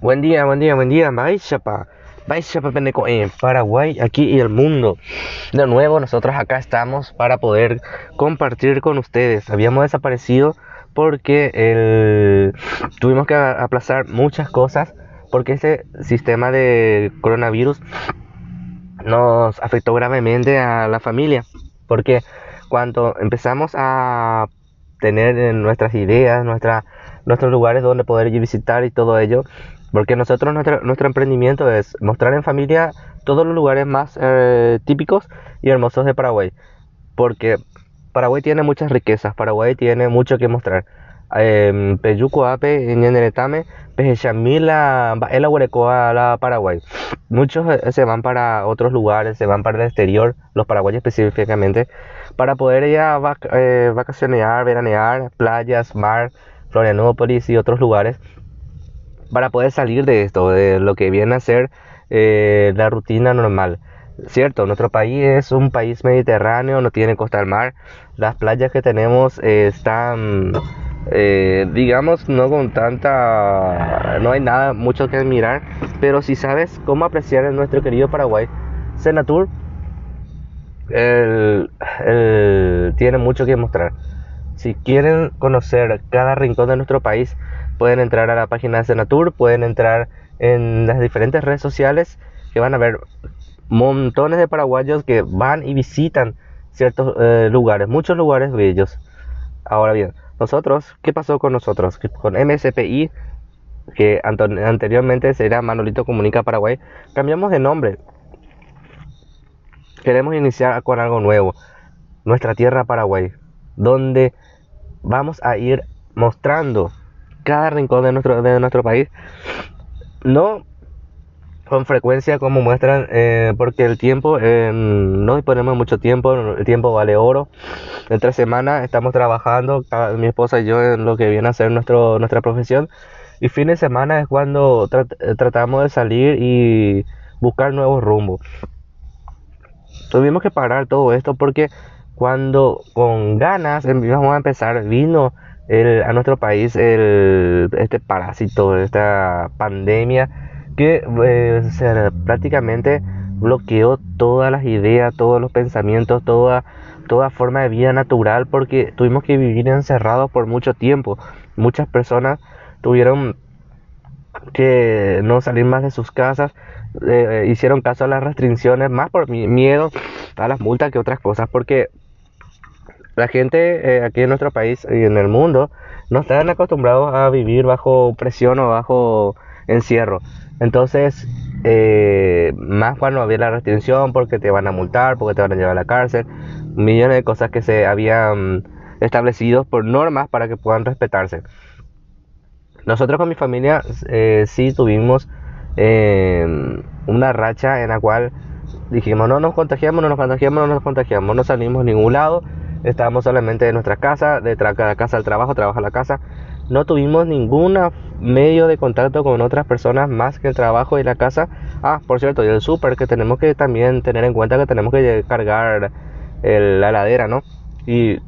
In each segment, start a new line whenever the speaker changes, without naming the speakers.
Buen día, buen día, buen día. Vaya pa, vaya pa pendejo en Paraguay, aquí y el mundo. De nuevo, nosotros acá estamos para poder compartir con ustedes. Habíamos desaparecido porque tuvimos que aplazar muchas cosas porque este sistema de coronavirus nos afectó gravemente a la familia. Porque cuando empezamos a tener en nuestras ideas, nuestros lugares donde poder visitar y todo ello, porque nosotros, nuestro, emprendimiento es mostrar en familia todos los lugares más eh, típicos y hermosos de Paraguay. Porque Paraguay tiene muchas riquezas, Paraguay tiene mucho que mostrar. Em, Peyuco Ape, Ñeneretame, Pejechamila, Baela Huarecoa, la Paraguay. Muchos eh, se van para otros lugares, se van para el exterior, los paraguayos específicamente, para poder ya vac- eh, vacacionar, veranear, playas, mar, Florianópolis y otros lugares, para poder salir de esto, de lo que viene a ser eh, la rutina normal. Cierto, nuestro país es un país mediterráneo, no tiene costa al mar. Las playas que tenemos eh, están, eh, digamos, no con tanta, no hay nada mucho que admirar, pero si sabes cómo apreciar en nuestro querido Paraguay, Senatur el- tiene mucho que mostrar. Si quieren conocer cada rincón de nuestro país, pueden entrar a la página de Senatur, pueden entrar en las diferentes redes sociales que van a ver montones de paraguayos que van y visitan ciertos eh, lugares, muchos lugares bellos. Ahora bien, nosotros, ¿qué pasó con nosotros? Con MSPI, que anteriormente era Manolito Comunica Paraguay, cambiamos de nombre. Queremos iniciar con algo nuevo, nuestra tierra Paraguay, donde vamos a ir mostrando cada rincón de nuestro, de nuestro país. No con frecuencia como muestran, eh, porque el tiempo, eh, no disponemos mucho tiempo, el tiempo vale oro. Entre semana estamos trabajando, mi esposa y yo, en lo que viene a ser nuestro, nuestra profesión. Y fin de semana es cuando eh, tratamos de salir y buscar nuevos rumbos. Tuvimos que parar todo esto porque cuando con ganas em- vamos a empezar, vino el- a nuestro país el, este parásito, esta pandemia que eh, se- prácticamente bloqueó todas las ideas, todos los pensamientos, toda, toda forma de vida natural porque tuvimos que vivir encerrados por mucho tiempo. Muchas personas tuvieron que no salir más de sus casas, eh, hicieron caso a las restricciones más por mi- miedo a las multas que otras cosas, porque la gente eh, aquí en nuestro país y en el mundo no están acostumbrados a vivir bajo presión o bajo encierro. Entonces, eh, más cuando había la restricción porque te van a multar, porque te van a llevar a la cárcel, millones de cosas que se habían establecido por normas para que puedan respetarse. Nosotros con mi familia eh, sí tuvimos eh, una racha en la cual dijimos no nos contagiamos, no nos contagiamos, no nos contagiamos, no salimos a ningún lado, estábamos solamente en nuestra casa, de cada casa al trabajo, trabajo a la casa, no tuvimos ningún medio de contacto con otras personas más que el trabajo y la casa. Ah, por cierto, y el súper que tenemos que también tener en cuenta que tenemos que cargar el- la heladera, ¿no? Y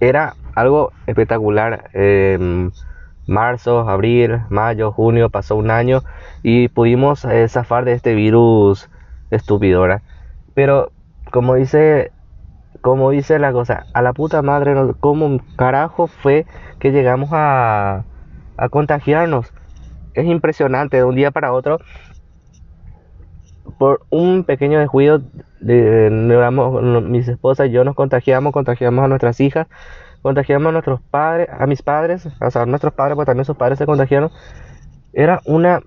era algo espectacular. em, marzo, abril, mayo, junio, pasó un año y pudimos eh, zafar de este virus estúpido, ¿verdad? Pero como dice, como dice la cosa, a la puta madre, no- ¿cómo carajo fue que llegamos a, contagiarnos? Es impresionante, de un día para otro, por un pequeño descuido, de, no- mis esposas y yo nos contagiamos, contagiamos a nuestras hijas, contagiamos a nuestros padres, a mis padres, o sea, a nuestros padres, pues también sus padres se contagiaron. Era una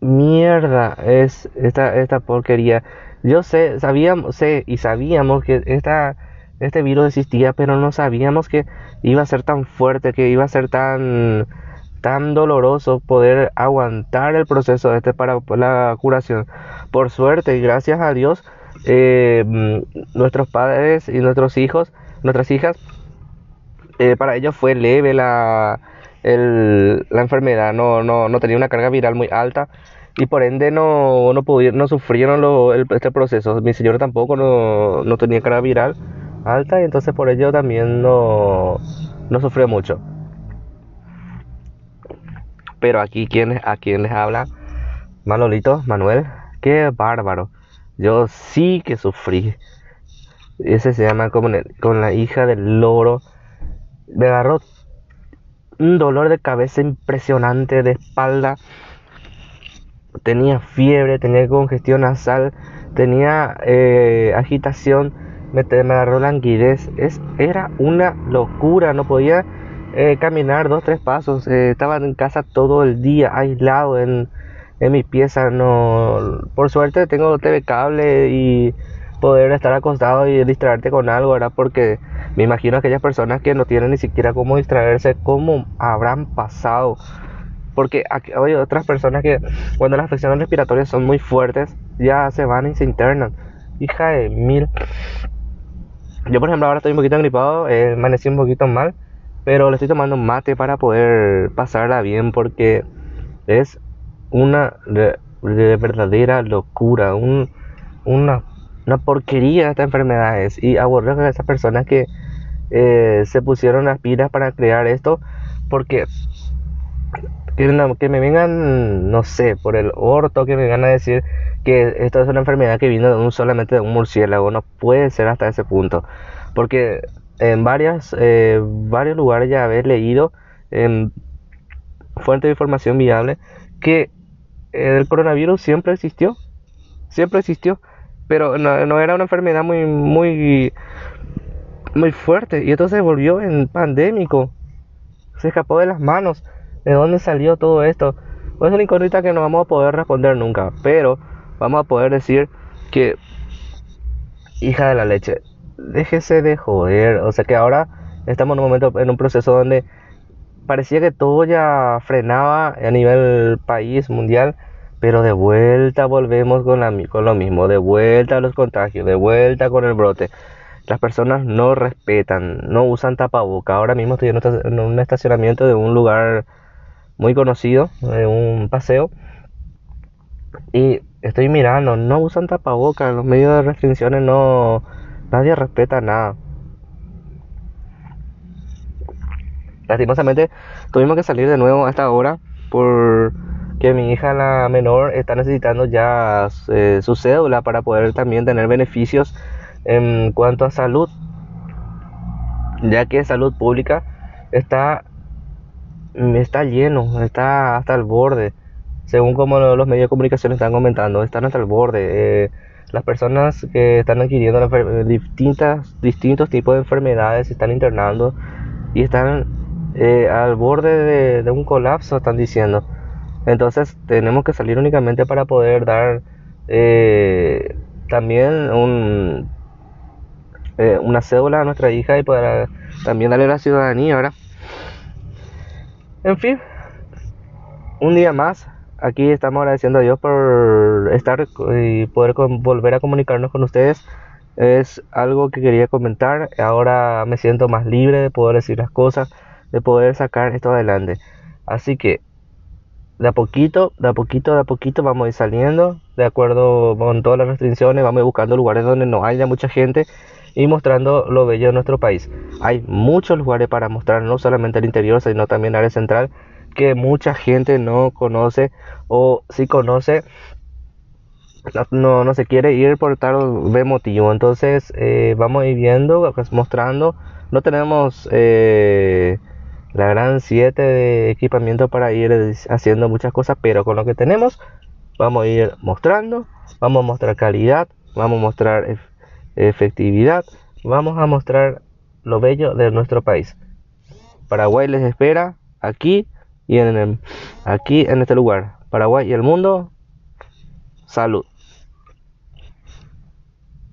mierda es esta, esta porquería. Yo sé, sabíamos, sé y sabíamos que este virus existía, pero no sabíamos que iba a ser tan fuerte, que iba a ser tan, tan doloroso poder aguantar el proceso este para la curación. Por suerte y gracias a Dios, eh, mm, nuestros padres y nuestros hijos, nuestras hijas, eh, para ellos fue leve la, el- la enfermedad, no, no, no tenía una carga viral muy alta y por ende no, no, pudieron, no sufrieron lo- este proceso. Mi señora tampoco no, no tenía carga viral alta y entonces por ello también no, no sufrió mucho. Pero aquí, ¿quién, ¿a quién les habla? Manolito, Manuel. Qué bárbaro. Yo sí que sufrí. Ese se llama como con la hija del loro. Me agarró un dolor de cabeza impresionante, de espalda. Tenía fiebre, tenía congestión nasal, tenía eh, agitación, me, me, agarró languidez. Es, era una locura, no podía eh, caminar dos, tres pasos. Eh, estaba en casa todo el día, aislado en, en mi pieza. No, por suerte tengo TV cable y poder estar acostado y distraerte con algo, ¿verdad? Porque me imagino aquellas personas que no tienen ni siquiera cómo distraerse, cómo habrán pasado. Porque hay otras personas que cuando las afecciones respiratorias son muy fuertes, ya se van y se internan. Hija de mil. Yo por ejemplo ahora estoy un poquito gripado, eh, amanecí un poquito mal, pero le estoy tomando mate para poder pasarla bien porque es una de, verdadera locura, un, una una porquería estas enfermedades y aborrezco a esas personas que eh, se pusieron las pilas para crear esto porque que, me vengan, no sé, por el orto, que me vengan a decir que esto es una enfermedad que vino de un, solamente de un murciélago, no puede ser hasta ese punto, porque en varias, eh, varios lugares ya habéis leído en fuente de información viable que el coronavirus siempre existió, siempre existió pero no, era una enfermedad muy, muy, muy fuerte. Y entonces volvió en pandémico. Se escapó de las manos. ¿De dónde salió todo esto? Pues es una incógnita que no vamos a poder responder nunca. Pero vamos a poder decir que, hija de la leche, déjese de joder. O sea que ahora estamos en un momento, en un proceso donde parecía que todo ya frenaba a nivel país, mundial pero de vuelta volvemos con, la, con lo mismo, de vuelta a los contagios, de vuelta con el brote. Las personas no respetan, no usan tapaboca. Ahora mismo estoy en un estacionamiento de un lugar muy conocido, de un paseo, y estoy mirando, no usan tapaboca, los medios de restricciones no, nadie respeta nada. Lastimosamente tuvimos que salir de nuevo a esta hora por que mi hija la menor está necesitando ya eh, su cédula para poder también tener beneficios en cuanto a salud, ya que salud pública está, está lleno, está hasta el borde, según como los medios de comunicación están comentando, están hasta el borde. Eh, las personas que están adquiriendo distintas, distintos tipos de enfermedades se están internando y están eh, al borde de, un colapso, están diciendo. Entonces tenemos que salir únicamente para poder dar eh, también un, eh, una cédula a nuestra hija y poder también darle la ciudadanía, ¿verdad? En fin, un día más. Aquí estamos agradeciendo a Dios por estar y poder volver a comunicarnos con ustedes. Es algo que quería comentar. Ahora me siento más libre de poder decir las cosas, de poder sacar esto adelante. Así que de a poquito, de a poquito, de a poquito vamos a ir saliendo, de acuerdo con todas las restricciones, vamos a ir buscando lugares donde no haya mucha gente y mostrando lo bello de nuestro país. Hay muchos lugares para mostrar, no solamente el interior, sino también área central, que mucha gente no conoce o si conoce, no, no se quiere ir por tal motivo. Entonces eh, vamos a ir viendo, mostrando. No tenemos... Eh, la gran 7 de equipamiento para ir haciendo muchas cosas, pero con lo que tenemos vamos a ir mostrando, vamos a mostrar calidad, vamos a mostrar efectividad, vamos a mostrar lo bello de nuestro país. Paraguay les espera aquí y en aquí en este lugar. Paraguay y el mundo. Salud.